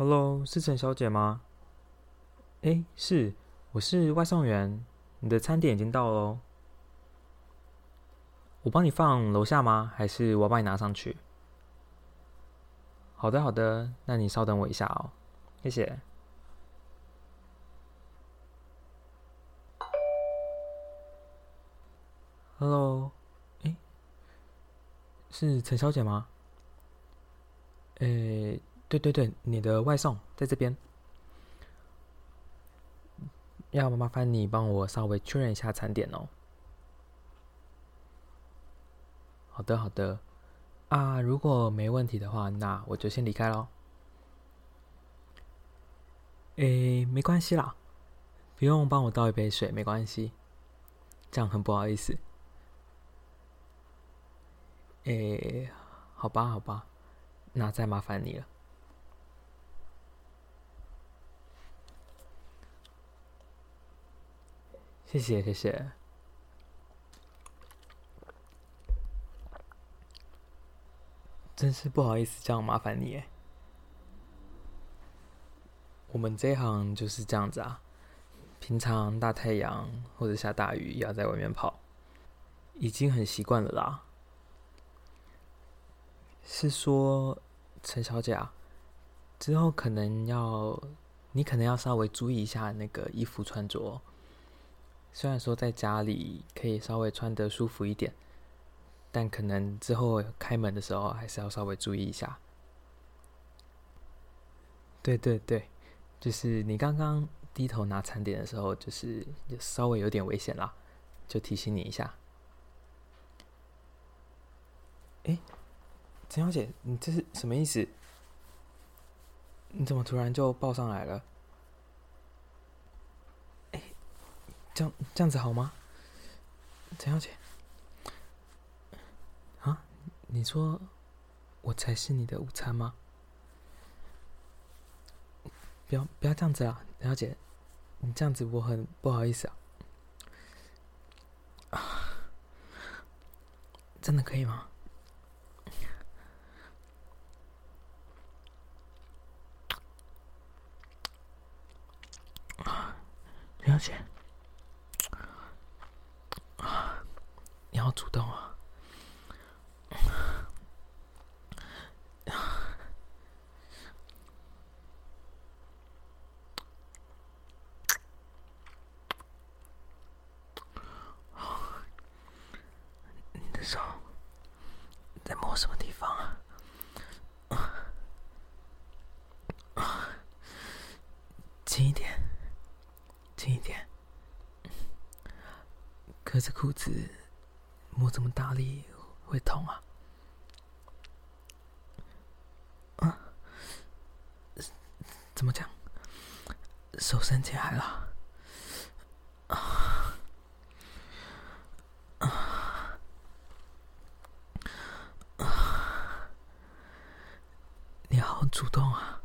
Hello，是陈小姐吗？哎，是，我是外送员，你的餐点已经到了。我帮你放楼下吗？还是我帮你拿上去？好的，好的，那你稍等我一下哦，谢谢。Hello，哎，是陈小姐吗？诶，对对对，你的外送在这边，要麻烦你帮我稍微确认一下餐点哦。好的好的，啊，如果没问题的话，那我就先离开喽。诶，没关系啦，不用帮我倒一杯水，没关系，这样很不好意思。诶，好吧，好吧，那再麻烦你了。谢谢，谢谢。真是不好意思，这样麻烦你。我们这一行就是这样子啊，平常大太阳或者下大雨也要在外面跑，已经很习惯了啦。是说，陈小姐啊，之后可能要你可能要稍微注意一下那个衣服穿着。虽然说在家里可以稍微穿得舒服一点，但可能之后开门的时候还是要稍微注意一下。对对对，就是你刚刚低头拿餐点的时候，就是稍微有点危险啦，就提醒你一下。诶。陈小姐，你这是什么意思？你怎么突然就抱上来了？哎，这样这样子好吗？陈小姐，啊，你说我才是你的午餐吗？不要不要这样子啊，陈小姐，你这样子我很不好意思啊。啊，真的可以吗？了解，啊，好主动啊！你的手在摸什么地方啊？轻一点。轻一点，可是裤子怎么大力会痛啊！啊？怎么讲？手伸起来了。啊啊啊！你好主动啊！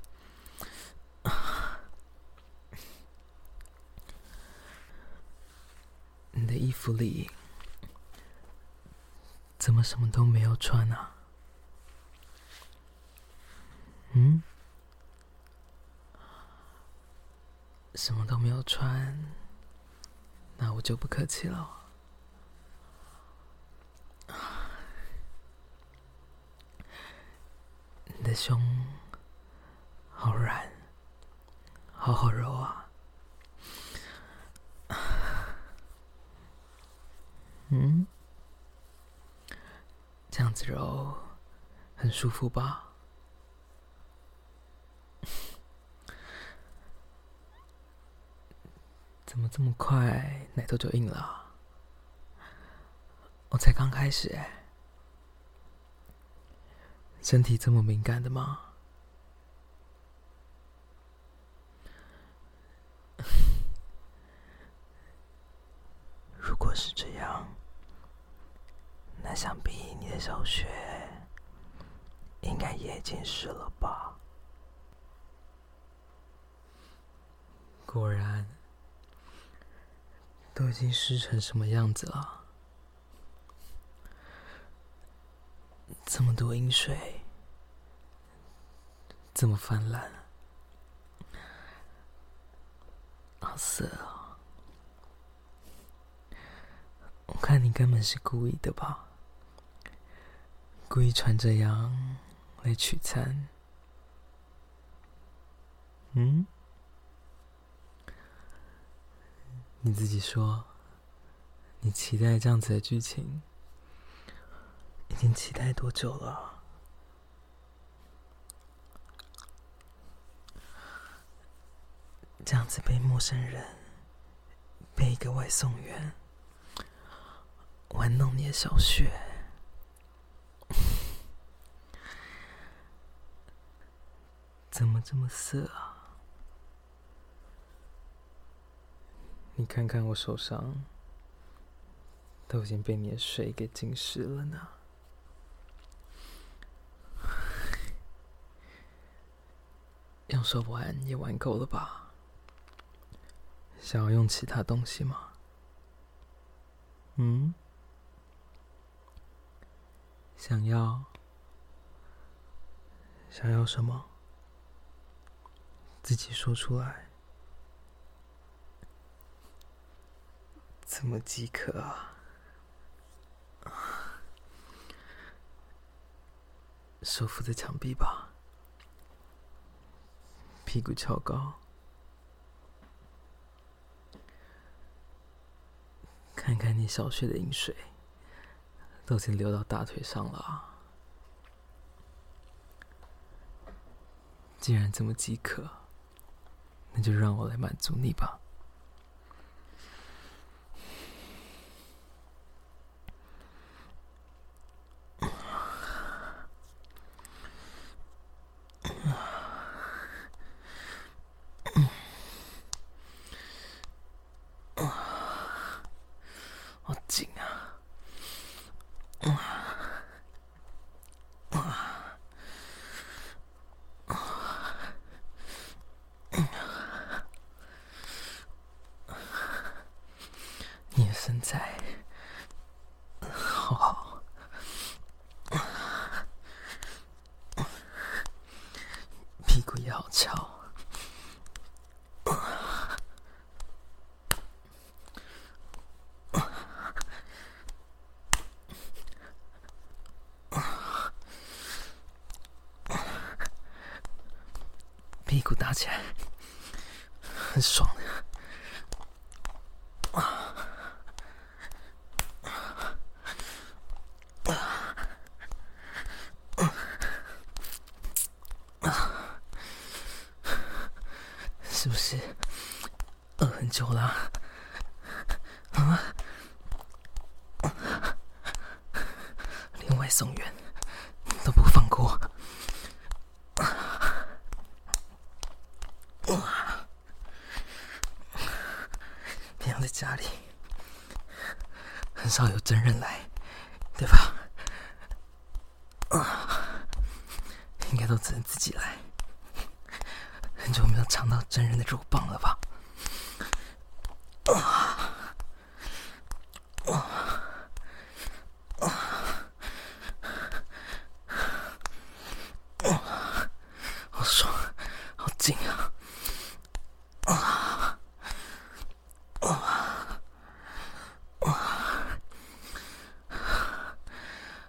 衣服里怎么什么都没有穿啊？嗯？什么都没有穿，那我就不客气了。你的胸好软，好好揉啊。这样子揉很舒服吧？怎么这么快奶头就硬了？我才刚开始哎，身体这么敏感的吗？如果是这样，那想必你的小雪应该也已经湿了吧？果然，都已经湿成什么样子了？这么多阴水，这么泛滥，好色啊！我看你根本是故意的吧？故意穿这样来取餐？嗯？你自己说，你期待这样子的剧情，已经期待多久了？这样子被陌生人，被一个外送员玩弄你的小穴，怎么这么色啊？你看看我手上，都已经被你的水给浸湿了呢。用手玩也玩够了吧？想要用其他东西吗？嗯？想要？想要什么？自己说出来。这么饥渴啊！手扶着墙壁吧，屁股翘高。看看你小穴的饮水，都已经流到大腿上了。既然这么饥渴，那就让我来满足你吧。身材好。好，屁股也好翘，屁股打起来很爽。的。是不是饿很久了？啊！连外送员都不放过。平常在家里很少有真人来，对吧？应该都只能自己来。很久没有尝到真人的肉棒了吧？啊！啊！好爽，好紧啊！啊！啊！啊！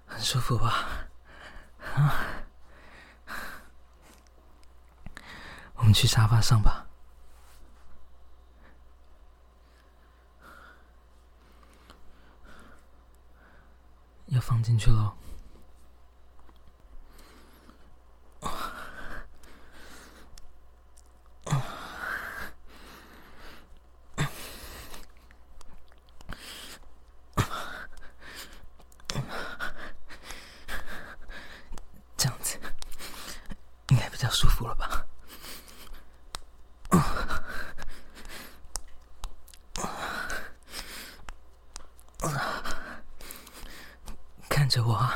很舒服吧？啊！我们去沙发上吧，要放进去喽。这样子应该比较舒服了吧？看着我，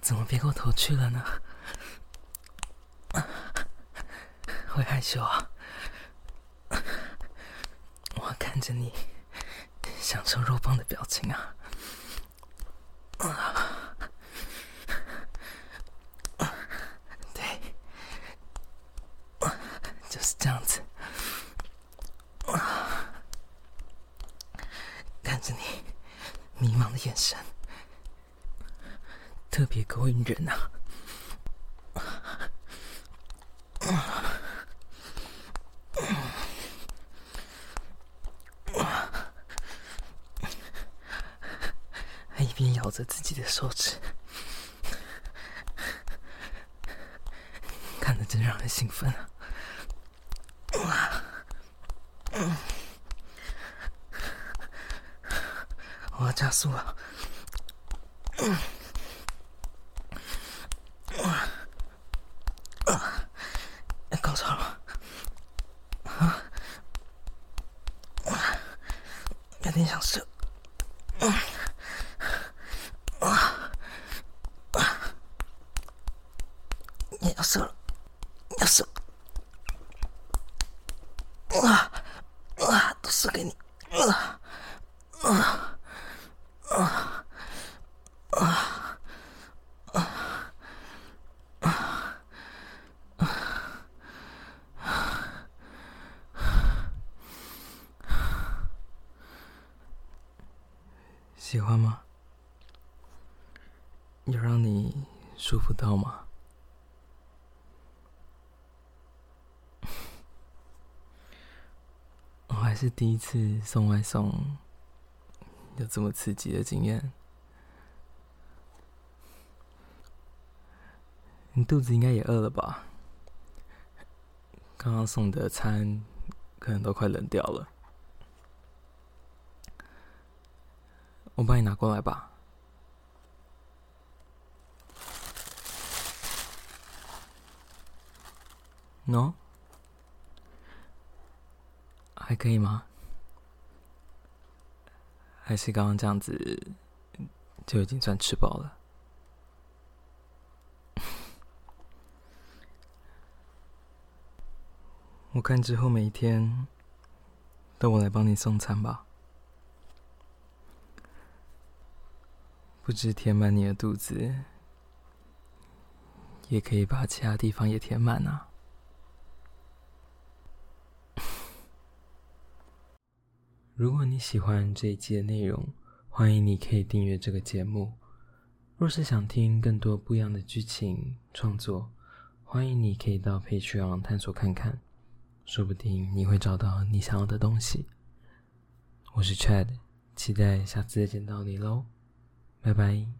怎么别过头去了呢？会害羞啊？我看着你享受肉棒的表情啊！对，看着你迷茫的眼神，特别勾引人啊！还一边咬着自己的手指，看着真让人兴奋啊！我要加速了嗯啊。啊搞错了。啊有点想射啊啊你要射了。你要射。啊啊都死给你。啊啊啊啊啊啊！喜欢吗？有让你舒服到吗？我还是第一次送外送，有这么刺激的经验。你肚子应该也饿了吧？刚刚送的餐可能都快冷掉了，我帮你拿过来吧。喏。还可以吗？还是刚刚这样子就已经算吃饱了？我看之后每一天都我来帮你送餐吧，不止填满你的肚子，也可以把其他地方也填满啊。如果你喜欢这一期的内容，欢迎你可以订阅这个节目。若是想听更多不一样的剧情创作，欢迎你可以到 Patreon 探索看看，说不定你会找到你想要的东西。我是 Chad，期待下次再见到你喽，拜拜。